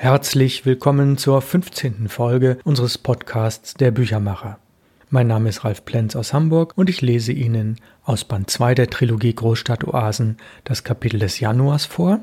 Herzlich willkommen zur 15. Folge unseres Podcasts Der Büchermacher. Mein Name ist Ralf Plenz aus Hamburg und ich lese Ihnen aus Band 2 der Trilogie Großstadtoasen das Kapitel des Januars vor.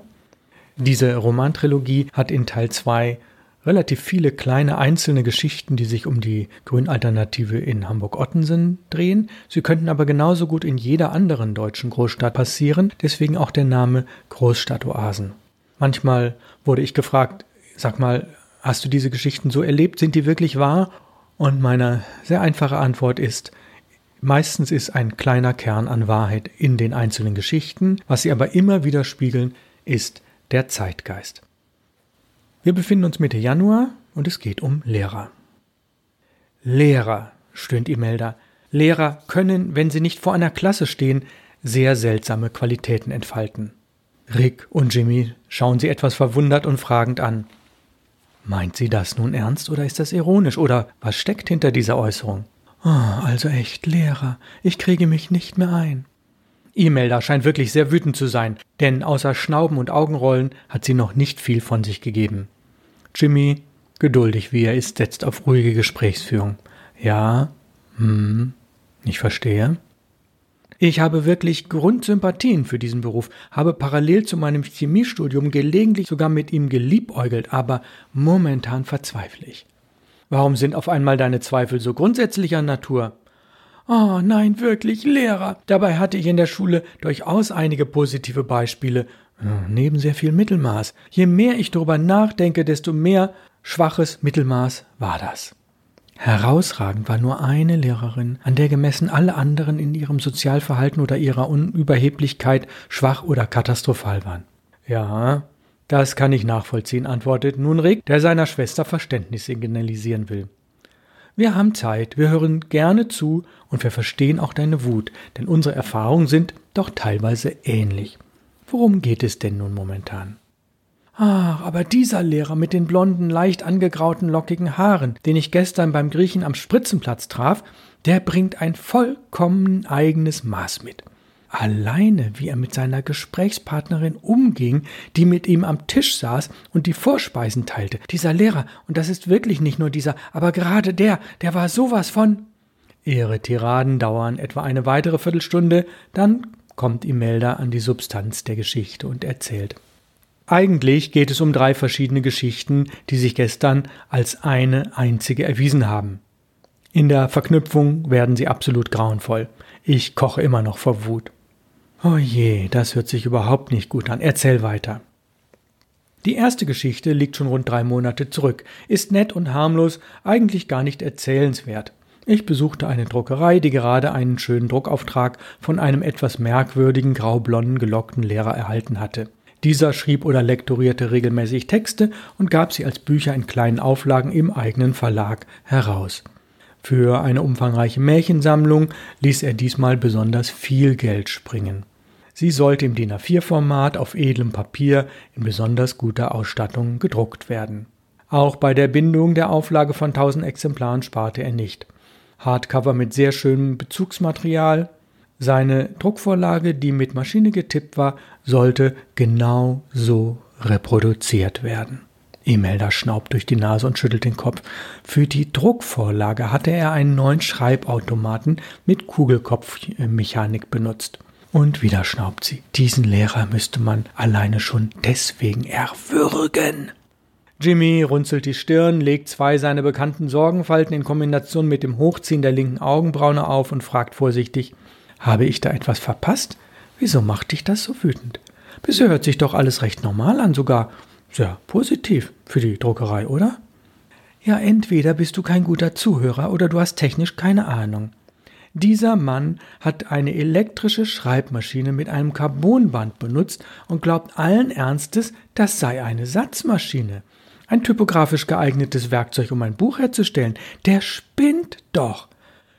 Diese Romantrilogie hat in Teil 2 relativ viele kleine einzelne Geschichten, die sich um die Grünalternative in Hamburg-Ottensen drehen. Sie könnten aber genauso gut in jeder anderen deutschen Großstadt passieren, deswegen auch der Name Großstadtoasen. Manchmal wurde ich gefragt, Sag mal, hast du diese Geschichten so erlebt? Sind die wirklich wahr? Und meine sehr einfache Antwort ist, meistens ist ein kleiner Kern an Wahrheit in den einzelnen Geschichten. Was sie aber immer wieder spiegeln, ist der Zeitgeist. Wir befinden uns Mitte Januar und es geht um Lehrer. Lehrer, stöhnt Imelda. Lehrer können, wenn sie nicht vor einer Klasse stehen, sehr seltsame Qualitäten entfalten. Rick und Jimmy schauen sie etwas verwundert und fragend an. Meint sie das nun ernst oder ist das ironisch oder was steckt hinter dieser Äußerung? Oh, also echt, Lehrer, ich kriege mich nicht mehr ein. Imelda scheint wirklich sehr wütend zu sein, denn außer Schnauben und Augenrollen hat sie noch nicht viel von sich gegeben. Jimmy, geduldig wie er ist, setzt auf ruhige Gesprächsführung. Ja, hm, ich verstehe. Ich habe wirklich Grundsympathien für diesen Beruf, habe parallel zu meinem Chemiestudium gelegentlich sogar mit ihm geliebäugelt, aber momentan verzweifle ich. Warum sind auf einmal deine Zweifel so grundsätzlicher Natur? Oh nein, wirklich, Lehrer. Dabei hatte ich in der Schule durchaus einige positive Beispiele, äh, neben sehr viel Mittelmaß. Je mehr ich darüber nachdenke, desto mehr schwaches Mittelmaß war das. Herausragend war nur eine Lehrerin, an der gemessen alle anderen in ihrem Sozialverhalten oder ihrer Unüberheblichkeit schwach oder katastrophal waren. Ja, das kann ich nachvollziehen, antwortet nun Rick, der seiner Schwester Verständnis signalisieren will. Wir haben Zeit, wir hören gerne zu und wir verstehen auch deine Wut, denn unsere Erfahrungen sind doch teilweise ähnlich. Worum geht es denn nun momentan? Ach, aber dieser Lehrer mit den blonden, leicht angegrauten, lockigen Haaren, den ich gestern beim Griechen am Spritzenplatz traf, der bringt ein vollkommen eigenes Maß mit. Alleine, wie er mit seiner Gesprächspartnerin umging, die mit ihm am Tisch saß und die Vorspeisen teilte. Dieser Lehrer, und das ist wirklich nicht nur dieser, aber gerade der, der war sowas von. Ihre Tiraden dauern etwa eine weitere Viertelstunde, dann kommt Imelda an die Substanz der Geschichte und erzählt. Eigentlich geht es um drei verschiedene Geschichten, die sich gestern als eine einzige erwiesen haben. In der Verknüpfung werden sie absolut grauenvoll. Ich koche immer noch vor Wut. Oh je, das hört sich überhaupt nicht gut an. Erzähl weiter. Die erste Geschichte liegt schon rund drei Monate zurück, ist nett und harmlos, eigentlich gar nicht erzählenswert. Ich besuchte eine Druckerei, die gerade einen schönen Druckauftrag von einem etwas merkwürdigen graublonden gelockten Lehrer erhalten hatte. Dieser schrieb oder lektorierte regelmäßig Texte und gab sie als Bücher in kleinen Auflagen im eigenen Verlag heraus. Für eine umfangreiche Märchensammlung ließ er diesmal besonders viel Geld springen. Sie sollte im DIN A4-Format auf edlem Papier in besonders guter Ausstattung gedruckt werden. Auch bei der Bindung der Auflage von 1000 Exemplaren sparte er nicht. Hardcover mit sehr schönem Bezugsmaterial, seine Druckvorlage, die mit Maschine getippt war, sollte genau so reproduziert werden. Imelda schnaubt durch die Nase und schüttelt den Kopf. Für die Druckvorlage hatte er einen neuen Schreibautomaten mit Kugelkopfmechanik benutzt. Und wieder schnaubt sie. Diesen Lehrer müsste man alleine schon deswegen erwürgen. Jimmy runzelt die Stirn, legt zwei seiner bekannten Sorgenfalten in Kombination mit dem Hochziehen der linken Augenbraune auf und fragt vorsichtig habe ich da etwas verpasst? Wieso macht dich das so wütend? Bisher hört sich doch alles recht normal an, sogar sehr positiv für die Druckerei, oder? Ja, entweder bist du kein guter Zuhörer oder du hast technisch keine Ahnung. Dieser Mann hat eine elektrische Schreibmaschine mit einem Carbonband benutzt und glaubt allen Ernstes, das sei eine Satzmaschine. Ein typografisch geeignetes Werkzeug, um ein Buch herzustellen. Der spinnt doch.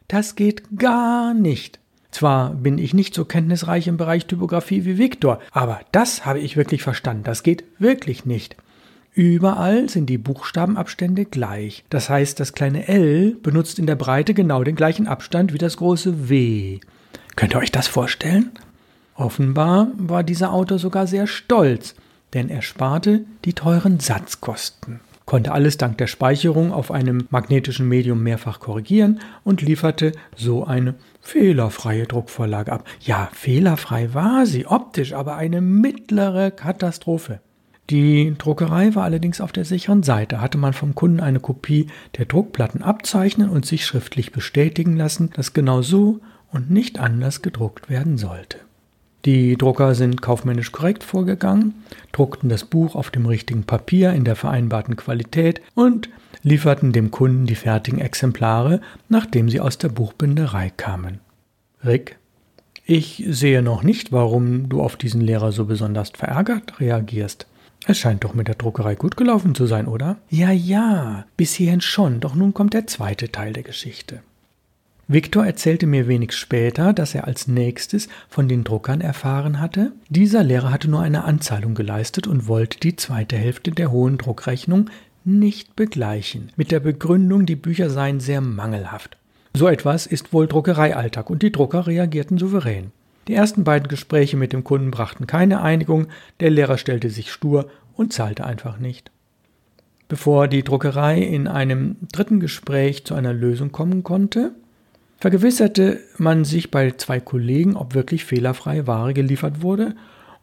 Das geht gar nicht. Zwar bin ich nicht so kenntnisreich im Bereich Typografie wie Viktor, aber das habe ich wirklich verstanden. Das geht wirklich nicht. Überall sind die Buchstabenabstände gleich. Das heißt, das kleine L benutzt in der Breite genau den gleichen Abstand wie das große W. Könnt ihr euch das vorstellen? Offenbar war dieser Autor sogar sehr stolz, denn er sparte die teuren Satzkosten, konnte alles dank der Speicherung auf einem magnetischen Medium mehrfach korrigieren und lieferte so eine fehlerfreie Druckvorlage ab. Ja, fehlerfrei war sie optisch, aber eine mittlere Katastrophe. Die Druckerei war allerdings auf der sicheren Seite. Hatte man vom Kunden eine Kopie der Druckplatten abzeichnen und sich schriftlich bestätigen lassen, dass genau so und nicht anders gedruckt werden sollte. Die Drucker sind kaufmännisch korrekt vorgegangen, druckten das Buch auf dem richtigen Papier in der vereinbarten Qualität und lieferten dem Kunden die fertigen Exemplare, nachdem sie aus der Buchbinderei kamen. Rick, ich sehe noch nicht, warum du auf diesen Lehrer so besonders verärgert reagierst. Es scheint doch mit der Druckerei gut gelaufen zu sein, oder? Ja, ja, bis hierhin schon, doch nun kommt der zweite Teil der Geschichte. Viktor erzählte mir wenig später, dass er als nächstes von den Druckern erfahren hatte, dieser Lehrer hatte nur eine Anzahlung geleistet und wollte die zweite Hälfte der hohen Druckrechnung nicht begleichen, mit der Begründung, die Bücher seien sehr mangelhaft. So etwas ist wohl Druckereialltag und die Drucker reagierten souverän. Die ersten beiden Gespräche mit dem Kunden brachten keine Einigung, der Lehrer stellte sich stur und zahlte einfach nicht. Bevor die Druckerei in einem dritten Gespräch zu einer Lösung kommen konnte, vergewisserte man sich bei zwei Kollegen, ob wirklich fehlerfreie Ware geliefert wurde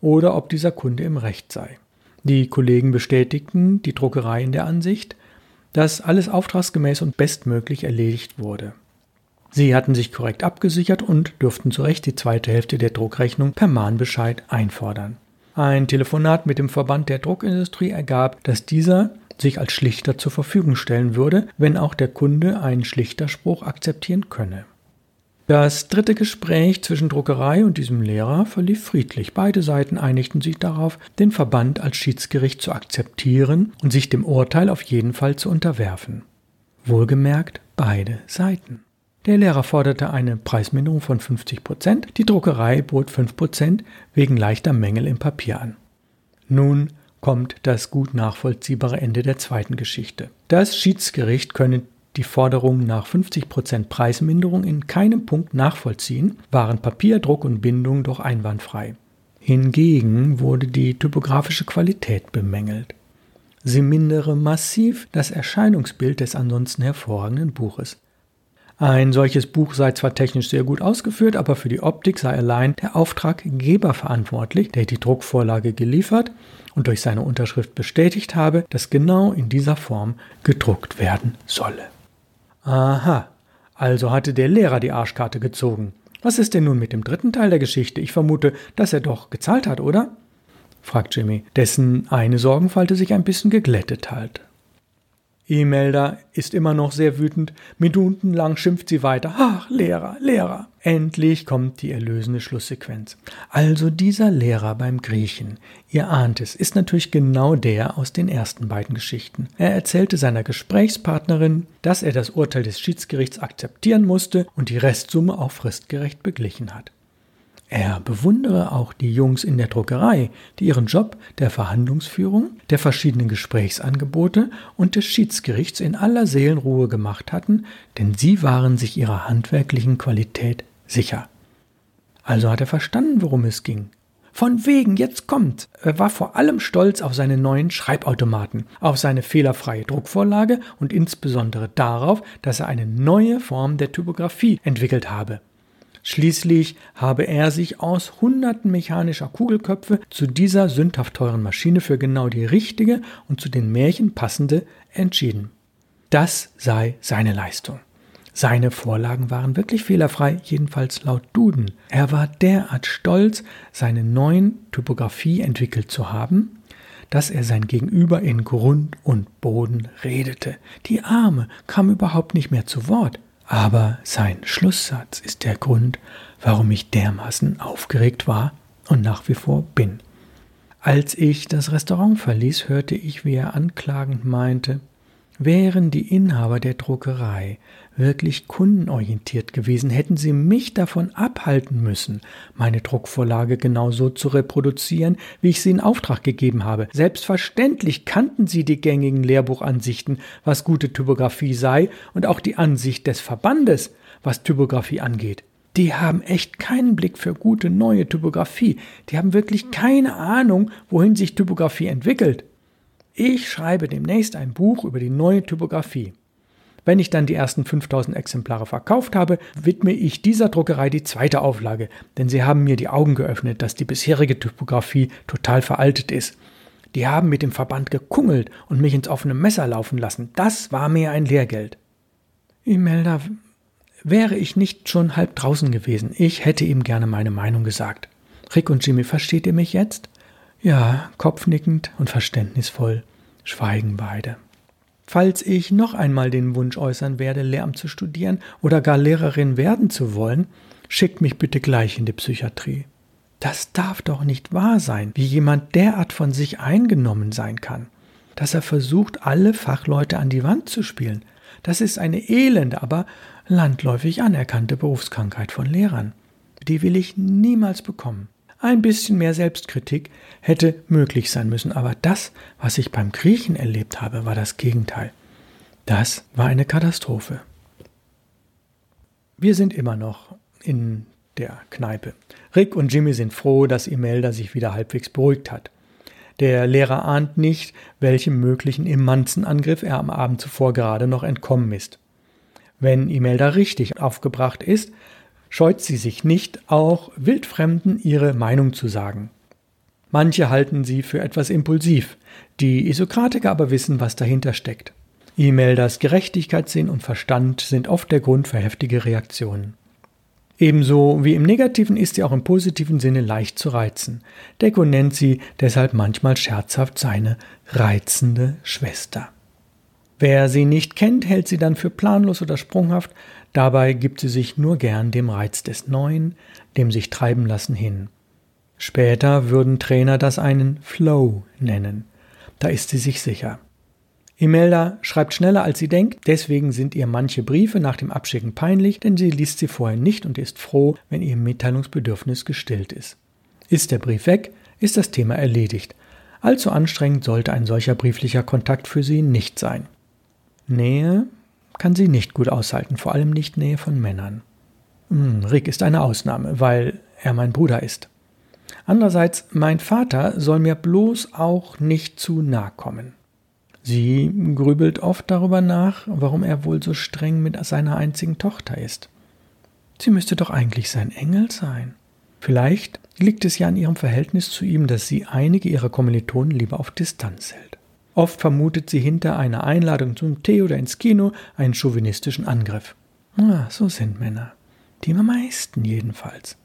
oder ob dieser Kunde im Recht sei. Die Kollegen bestätigten die Druckerei in der Ansicht, dass alles auftragsgemäß und bestmöglich erledigt wurde. Sie hatten sich korrekt abgesichert und dürften zu Recht die zweite Hälfte der Druckrechnung per Mahnbescheid einfordern. Ein Telefonat mit dem Verband der Druckindustrie ergab, dass dieser sich als Schlichter zur Verfügung stellen würde, wenn auch der Kunde einen Schlichterspruch akzeptieren könne. Das dritte Gespräch zwischen Druckerei und diesem Lehrer verlief friedlich. Beide Seiten einigten sich darauf, den Verband als Schiedsgericht zu akzeptieren und sich dem Urteil auf jeden Fall zu unterwerfen. Wohlgemerkt beide Seiten. Der Lehrer forderte eine Preisminderung von 50 Prozent, die Druckerei bot 5 Prozent wegen leichter Mängel im Papier an. Nun kommt das gut nachvollziehbare Ende der zweiten Geschichte. Das Schiedsgericht könne die Forderung nach 50% Preisminderung in keinem Punkt nachvollziehen, waren Papier, Druck und Bindung doch einwandfrei. Hingegen wurde die typografische Qualität bemängelt. Sie mindere massiv das Erscheinungsbild des ansonsten hervorragenden Buches. Ein solches Buch sei zwar technisch sehr gut ausgeführt, aber für die Optik sei allein der Auftraggeber verantwortlich, der die Druckvorlage geliefert und durch seine Unterschrift bestätigt habe, dass genau in dieser Form gedruckt werden solle. Aha, also hatte der Lehrer die Arschkarte gezogen. Was ist denn nun mit dem dritten Teil der Geschichte? Ich vermute, dass er doch gezahlt hat, oder? fragt Jimmy, dessen eine Sorgenfalte sich ein bisschen geglättet hat. E-Melder ist immer noch sehr wütend. Minutenlang schimpft sie weiter. Ach, Lehrer, Lehrer. Endlich kommt die erlösende Schlusssequenz. Also dieser Lehrer beim Griechen, ihr ahnt es, ist natürlich genau der aus den ersten beiden Geschichten. Er erzählte seiner Gesprächspartnerin, dass er das Urteil des Schiedsgerichts akzeptieren musste und die Restsumme auch fristgerecht beglichen hat. Er bewundere auch die Jungs in der Druckerei, die ihren Job der Verhandlungsführung, der verschiedenen Gesprächsangebote und des Schiedsgerichts in aller Seelenruhe gemacht hatten, denn sie waren sich ihrer handwerklichen Qualität sicher. Also hat er verstanden, worum es ging. Von wegen, jetzt kommt. Er war vor allem stolz auf seine neuen Schreibautomaten, auf seine fehlerfreie Druckvorlage und insbesondere darauf, dass er eine neue Form der Typografie entwickelt habe. Schließlich habe er sich aus hunderten mechanischer Kugelköpfe zu dieser sündhaft teuren Maschine für genau die richtige und zu den Märchen passende entschieden. Das sei seine Leistung. Seine Vorlagen waren wirklich fehlerfrei, jedenfalls laut Duden. Er war derart stolz, seine neuen Typografie entwickelt zu haben, dass er sein Gegenüber in Grund und Boden redete. Die Arme kam überhaupt nicht mehr zu Wort. Aber sein Schlusssatz ist der Grund, warum ich dermaßen aufgeregt war und nach wie vor bin. Als ich das Restaurant verließ, hörte ich, wie er anklagend meinte, Wären die Inhaber der Druckerei wirklich kundenorientiert gewesen, hätten sie mich davon abhalten müssen, meine Druckvorlage genau so zu reproduzieren, wie ich sie in Auftrag gegeben habe. Selbstverständlich kannten sie die gängigen Lehrbuchansichten, was gute Typografie sei, und auch die Ansicht des Verbandes, was Typografie angeht. die haben echt keinen Blick für gute neue Typografie. Die haben wirklich keine Ahnung, wohin sich Typografie entwickelt. Ich schreibe demnächst ein Buch über die neue Typografie. Wenn ich dann die ersten 5000 Exemplare verkauft habe, widme ich dieser Druckerei die zweite Auflage, denn sie haben mir die Augen geöffnet, dass die bisherige Typografie total veraltet ist. Die haben mit dem Verband gekungelt und mich ins offene Messer laufen lassen. Das war mir ein Lehrgeld. Imelda, wäre ich nicht schon halb draußen gewesen, ich hätte ihm gerne meine Meinung gesagt. Rick und Jimmy, versteht ihr mich jetzt? Ja, kopfnickend und verständnisvoll schweigen beide. Falls ich noch einmal den Wunsch äußern werde, Lehramt zu studieren oder gar Lehrerin werden zu wollen, schickt mich bitte gleich in die Psychiatrie. Das darf doch nicht wahr sein, wie jemand derart von sich eingenommen sein kann, dass er versucht, alle Fachleute an die Wand zu spielen. Das ist eine elende, aber landläufig anerkannte Berufskrankheit von Lehrern. Die will ich niemals bekommen. Ein bisschen mehr Selbstkritik hätte möglich sein müssen, aber das, was ich beim Griechen erlebt habe, war das Gegenteil. Das war eine Katastrophe. Wir sind immer noch in der Kneipe. Rick und Jimmy sind froh, dass Imelda sich wieder halbwegs beruhigt hat. Der Lehrer ahnt nicht, welchem möglichen Immanzenangriff er am Abend zuvor gerade noch entkommen ist. Wenn Imelda richtig aufgebracht ist, scheut sie sich nicht, auch Wildfremden ihre Meinung zu sagen. Manche halten sie für etwas impulsiv, die Isokratiker aber wissen, was dahinter steckt. Imeldas Gerechtigkeitssinn und Verstand sind oft der Grund für heftige Reaktionen. Ebenso wie im negativen ist sie auch im positiven Sinne leicht zu reizen. Deco nennt sie deshalb manchmal scherzhaft seine reizende Schwester. Wer sie nicht kennt, hält sie dann für planlos oder sprunghaft, dabei gibt sie sich nur gern dem Reiz des Neuen, dem sich treiben lassen hin. Später würden Trainer das einen Flow nennen. Da ist sie sich sicher. Imelda schreibt schneller als sie denkt, deswegen sind ihr manche Briefe nach dem Abschicken peinlich, denn sie liest sie vorher nicht und ist froh, wenn ihr Mitteilungsbedürfnis gestillt ist. Ist der Brief weg, ist das Thema erledigt. Allzu anstrengend sollte ein solcher brieflicher Kontakt für sie nicht sein. Nähe kann sie nicht gut aushalten, vor allem nicht Nähe von Männern. Hm, Rick ist eine Ausnahme, weil er mein Bruder ist. Andererseits, mein Vater soll mir bloß auch nicht zu nahe kommen. Sie grübelt oft darüber nach, warum er wohl so streng mit seiner einzigen Tochter ist. Sie müsste doch eigentlich sein Engel sein. Vielleicht liegt es ja an ihrem Verhältnis zu ihm, dass sie einige ihrer Kommilitonen lieber auf Distanz hält. Oft vermutet sie hinter einer Einladung zum Tee oder ins Kino einen chauvinistischen Angriff. Ah, so sind Männer. Die meisten jedenfalls.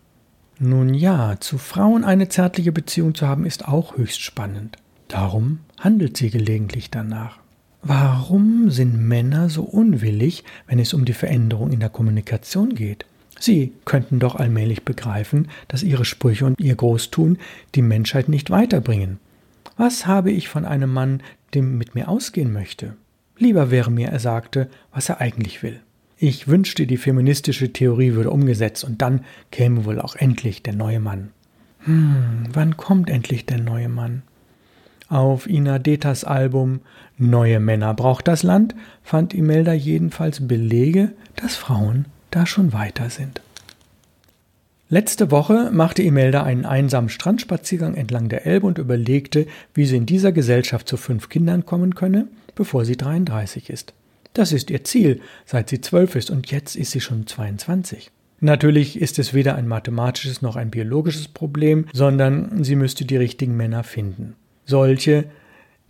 Nun ja, zu Frauen eine zärtliche Beziehung zu haben, ist auch höchst spannend. Darum handelt sie gelegentlich danach. Warum sind Männer so unwillig, wenn es um die Veränderung in der Kommunikation geht? Sie könnten doch allmählich begreifen, dass ihre Sprüche und ihr Großtun die Menschheit nicht weiterbringen. Was habe ich von einem Mann, dem mit mir ausgehen möchte? Lieber wäre mir, er sagte, was er eigentlich will. Ich wünschte, die feministische Theorie würde umgesetzt und dann käme wohl auch endlich der neue Mann. Hm, wann kommt endlich der neue Mann? Auf Ina Detas Album Neue Männer braucht das Land fand Imelda jedenfalls Belege, dass Frauen da schon weiter sind. Letzte Woche machte Imelda einen einsamen Strandspaziergang entlang der Elbe und überlegte, wie sie in dieser Gesellschaft zu fünf Kindern kommen könne, bevor sie 33 ist. Das ist ihr Ziel, seit sie zwölf ist und jetzt ist sie schon 22. Natürlich ist es weder ein mathematisches noch ein biologisches Problem, sondern sie müsste die richtigen Männer finden solche,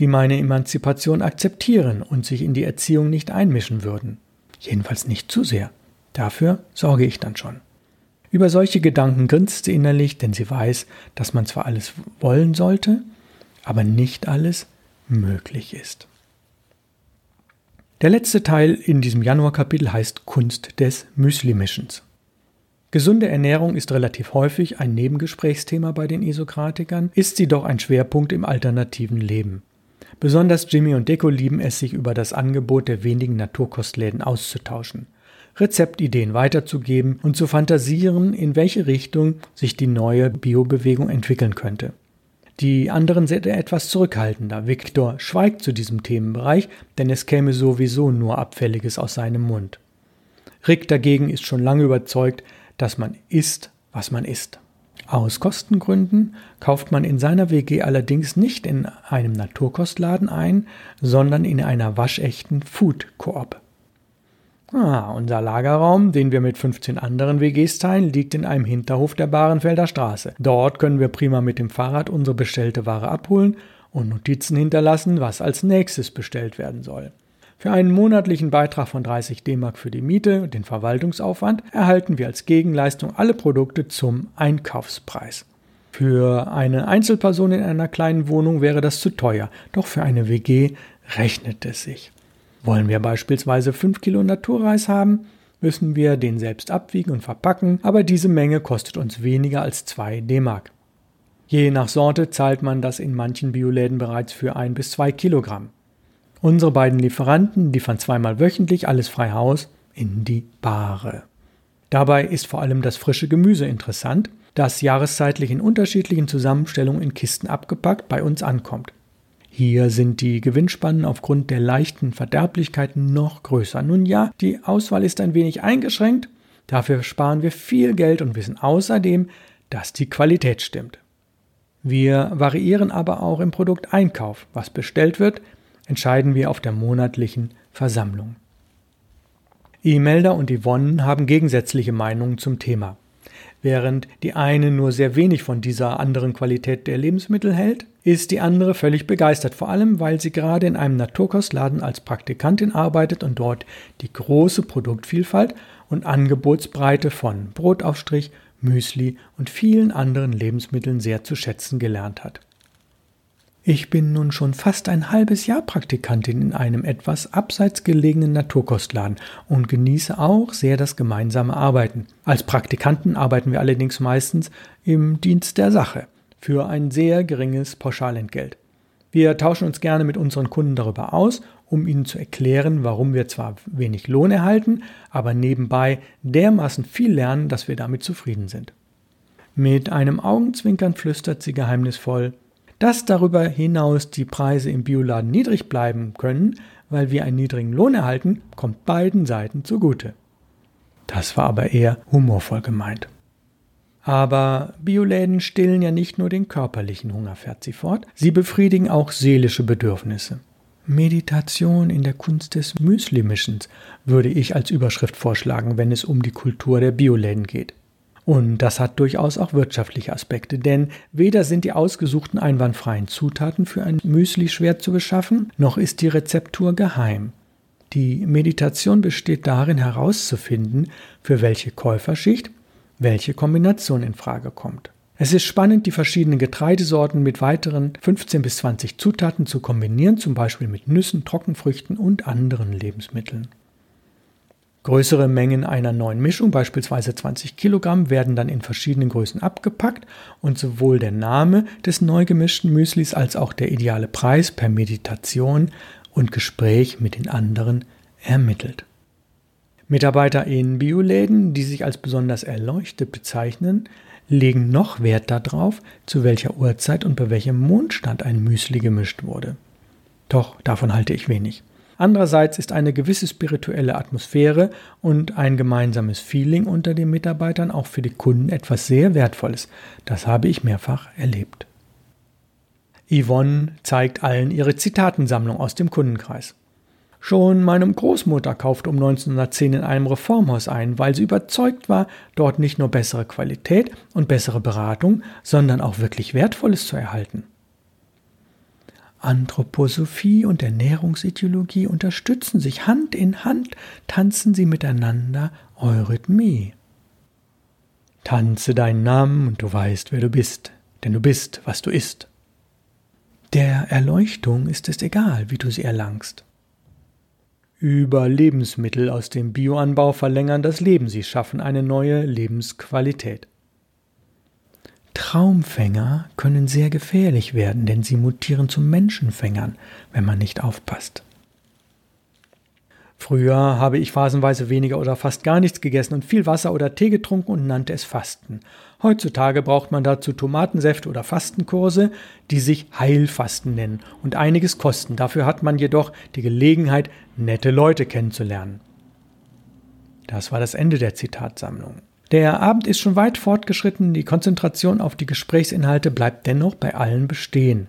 die meine Emanzipation akzeptieren und sich in die Erziehung nicht einmischen würden. Jedenfalls nicht zu sehr. Dafür sorge ich dann schon. Über solche Gedanken grinst sie innerlich, denn sie weiß, dass man zwar alles wollen sollte, aber nicht alles möglich ist. Der letzte Teil in diesem Januarkapitel heißt Kunst des Müslimischens. Gesunde Ernährung ist relativ häufig ein Nebengesprächsthema bei den Isokratikern, ist sie doch ein Schwerpunkt im alternativen Leben. Besonders Jimmy und Deko lieben es, sich über das Angebot der wenigen Naturkostläden auszutauschen, Rezeptideen weiterzugeben und zu fantasieren, in welche Richtung sich die neue Biobewegung entwickeln könnte. Die anderen sind etwas zurückhaltender. Viktor schweigt zu diesem Themenbereich, denn es käme sowieso nur Abfälliges aus seinem Mund. Rick dagegen ist schon lange überzeugt, dass man isst, was man isst. Aus Kostengründen kauft man in seiner WG allerdings nicht in einem Naturkostladen ein, sondern in einer waschechten Food Coop. Ah, unser Lagerraum, den wir mit 15 anderen WGs teilen, liegt in einem Hinterhof der Bahrenfelder Straße. Dort können wir prima mit dem Fahrrad unsere bestellte Ware abholen und Notizen hinterlassen, was als nächstes bestellt werden soll. Für einen monatlichen Beitrag von 30 DM für die Miete und den Verwaltungsaufwand erhalten wir als Gegenleistung alle Produkte zum Einkaufspreis. Für eine Einzelperson in einer kleinen Wohnung wäre das zu teuer, doch für eine WG rechnet es sich. Wollen wir beispielsweise 5 Kilo Naturreis haben, müssen wir den selbst abwiegen und verpacken, aber diese Menge kostet uns weniger als 2 D-Mark. Je nach Sorte zahlt man das in manchen Bioläden bereits für 1 bis 2 Kilogramm. Unsere beiden Lieferanten liefern zweimal wöchentlich alles frei Haus in die Bare. Dabei ist vor allem das frische Gemüse interessant, das jahreszeitlich in unterschiedlichen Zusammenstellungen in Kisten abgepackt bei uns ankommt. Hier sind die Gewinnspannen aufgrund der leichten Verderblichkeit noch größer. Nun ja, die Auswahl ist ein wenig eingeschränkt, dafür sparen wir viel Geld und wissen außerdem, dass die Qualität stimmt. Wir variieren aber auch im Produkteinkauf. Was bestellt wird, entscheiden wir auf der monatlichen Versammlung. Imelda und Yvonne haben gegensätzliche Meinungen zum Thema. Während die eine nur sehr wenig von dieser anderen Qualität der Lebensmittel hält, ist die andere völlig begeistert, vor allem weil sie gerade in einem Naturkostladen als Praktikantin arbeitet und dort die große Produktvielfalt und Angebotsbreite von Brotaufstrich, Müsli und vielen anderen Lebensmitteln sehr zu schätzen gelernt hat. Ich bin nun schon fast ein halbes Jahr Praktikantin in einem etwas abseits gelegenen Naturkostladen und genieße auch sehr das gemeinsame Arbeiten. Als Praktikanten arbeiten wir allerdings meistens im Dienst der Sache für ein sehr geringes Pauschalentgelt. Wir tauschen uns gerne mit unseren Kunden darüber aus, um ihnen zu erklären, warum wir zwar wenig Lohn erhalten, aber nebenbei dermaßen viel lernen, dass wir damit zufrieden sind. Mit einem Augenzwinkern flüstert sie geheimnisvoll dass darüber hinaus die Preise im Bioladen niedrig bleiben können, weil wir einen niedrigen Lohn erhalten, kommt beiden Seiten zugute. Das war aber eher humorvoll gemeint. Aber Bioläden stillen ja nicht nur den körperlichen Hunger, fährt sie fort, sie befriedigen auch seelische Bedürfnisse. Meditation in der Kunst des Müslimischens würde ich als Überschrift vorschlagen, wenn es um die Kultur der Bioläden geht. Und das hat durchaus auch wirtschaftliche Aspekte, denn weder sind die ausgesuchten einwandfreien Zutaten für ein Müsli schwer zu beschaffen, noch ist die Rezeptur geheim. Die Meditation besteht darin herauszufinden, für welche Käuferschicht welche Kombination in Frage kommt. Es ist spannend, die verschiedenen Getreidesorten mit weiteren 15 bis 20 Zutaten zu kombinieren, zum Beispiel mit Nüssen, Trockenfrüchten und anderen Lebensmitteln. Größere Mengen einer neuen Mischung, beispielsweise 20 Kilogramm, werden dann in verschiedenen Größen abgepackt und sowohl der Name des neu gemischten Müslis als auch der ideale Preis per Meditation und Gespräch mit den anderen ermittelt. Mitarbeiter in Bioläden, die sich als besonders erleuchtet bezeichnen, legen noch Wert darauf, zu welcher Uhrzeit und bei welchem Mondstand ein Müsli gemischt wurde. Doch davon halte ich wenig. Andererseits ist eine gewisse spirituelle Atmosphäre und ein gemeinsames Feeling unter den Mitarbeitern auch für die Kunden etwas sehr Wertvolles. Das habe ich mehrfach erlebt. Yvonne zeigt allen ihre Zitatensammlung aus dem Kundenkreis. Schon meine Großmutter kaufte um 1910 in einem Reformhaus ein, weil sie überzeugt war, dort nicht nur bessere Qualität und bessere Beratung, sondern auch wirklich Wertvolles zu erhalten. Anthroposophie und Ernährungsideologie unterstützen sich Hand in Hand, tanzen sie miteinander Eurythmie. Tanze deinen Namen und du weißt, wer du bist, denn du bist, was du isst. Der Erleuchtung ist es egal, wie du sie erlangst. Über Lebensmittel aus dem Bioanbau verlängern das Leben, sie schaffen eine neue Lebensqualität. Traumfänger können sehr gefährlich werden, denn sie mutieren zu Menschenfängern, wenn man nicht aufpasst. Früher habe ich phasenweise weniger oder fast gar nichts gegessen und viel Wasser oder Tee getrunken und nannte es Fasten. Heutzutage braucht man dazu Tomatensäfte oder Fastenkurse, die sich Heilfasten nennen und einiges kosten. Dafür hat man jedoch die Gelegenheit, nette Leute kennenzulernen. Das war das Ende der Zitatsammlung. Der Abend ist schon weit fortgeschritten, die Konzentration auf die Gesprächsinhalte bleibt dennoch bei allen bestehen.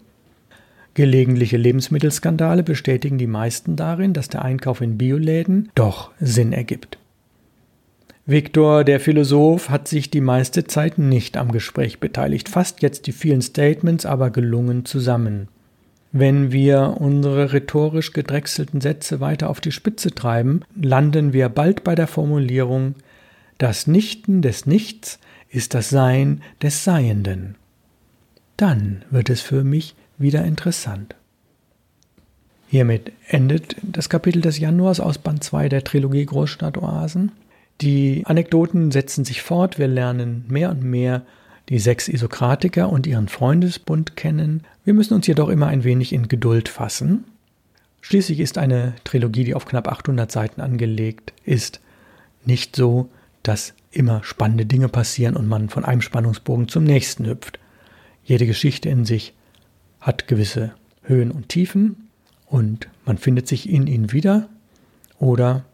Gelegentliche Lebensmittelskandale bestätigen die meisten darin, dass der Einkauf in Bioläden doch Sinn ergibt. Viktor, der Philosoph, hat sich die meiste Zeit nicht am Gespräch beteiligt, fasst jetzt die vielen Statements aber gelungen zusammen. Wenn wir unsere rhetorisch gedrechselten Sätze weiter auf die Spitze treiben, landen wir bald bei der Formulierung Das Nichten des Nichts ist das Sein des Seienden. Dann wird es für mich wieder interessant. Hiermit endet das Kapitel des Januars aus Band 2 der Trilogie Großstadtoasen. Die Anekdoten setzen sich fort, wir lernen mehr und mehr die sechs Isokratiker und ihren Freundesbund kennen. Wir müssen uns jedoch immer ein wenig in Geduld fassen. Schließlich ist eine Trilogie, die auf knapp 800 Seiten angelegt ist, nicht so, dass immer spannende Dinge passieren und man von einem Spannungsbogen zum nächsten hüpft. Jede Geschichte in sich hat gewisse Höhen und Tiefen und man findet sich in ihnen wieder oder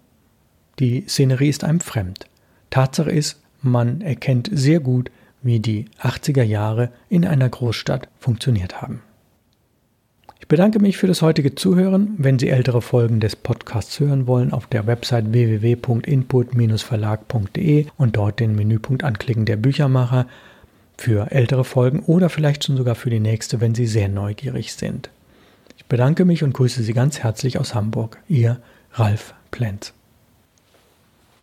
die Szenerie ist einem fremd. Tatsache ist, man erkennt sehr gut, wie die 80er Jahre in einer Großstadt funktioniert haben. Ich bedanke mich für das heutige Zuhören. Wenn Sie ältere Folgen des Podcasts hören wollen, auf der Website www.input-verlag.de und dort den Menüpunkt anklicken der Büchermacher für ältere Folgen oder vielleicht schon sogar für die nächste, wenn Sie sehr neugierig sind. Ich bedanke mich und grüße Sie ganz herzlich aus Hamburg. Ihr Ralf Plenz.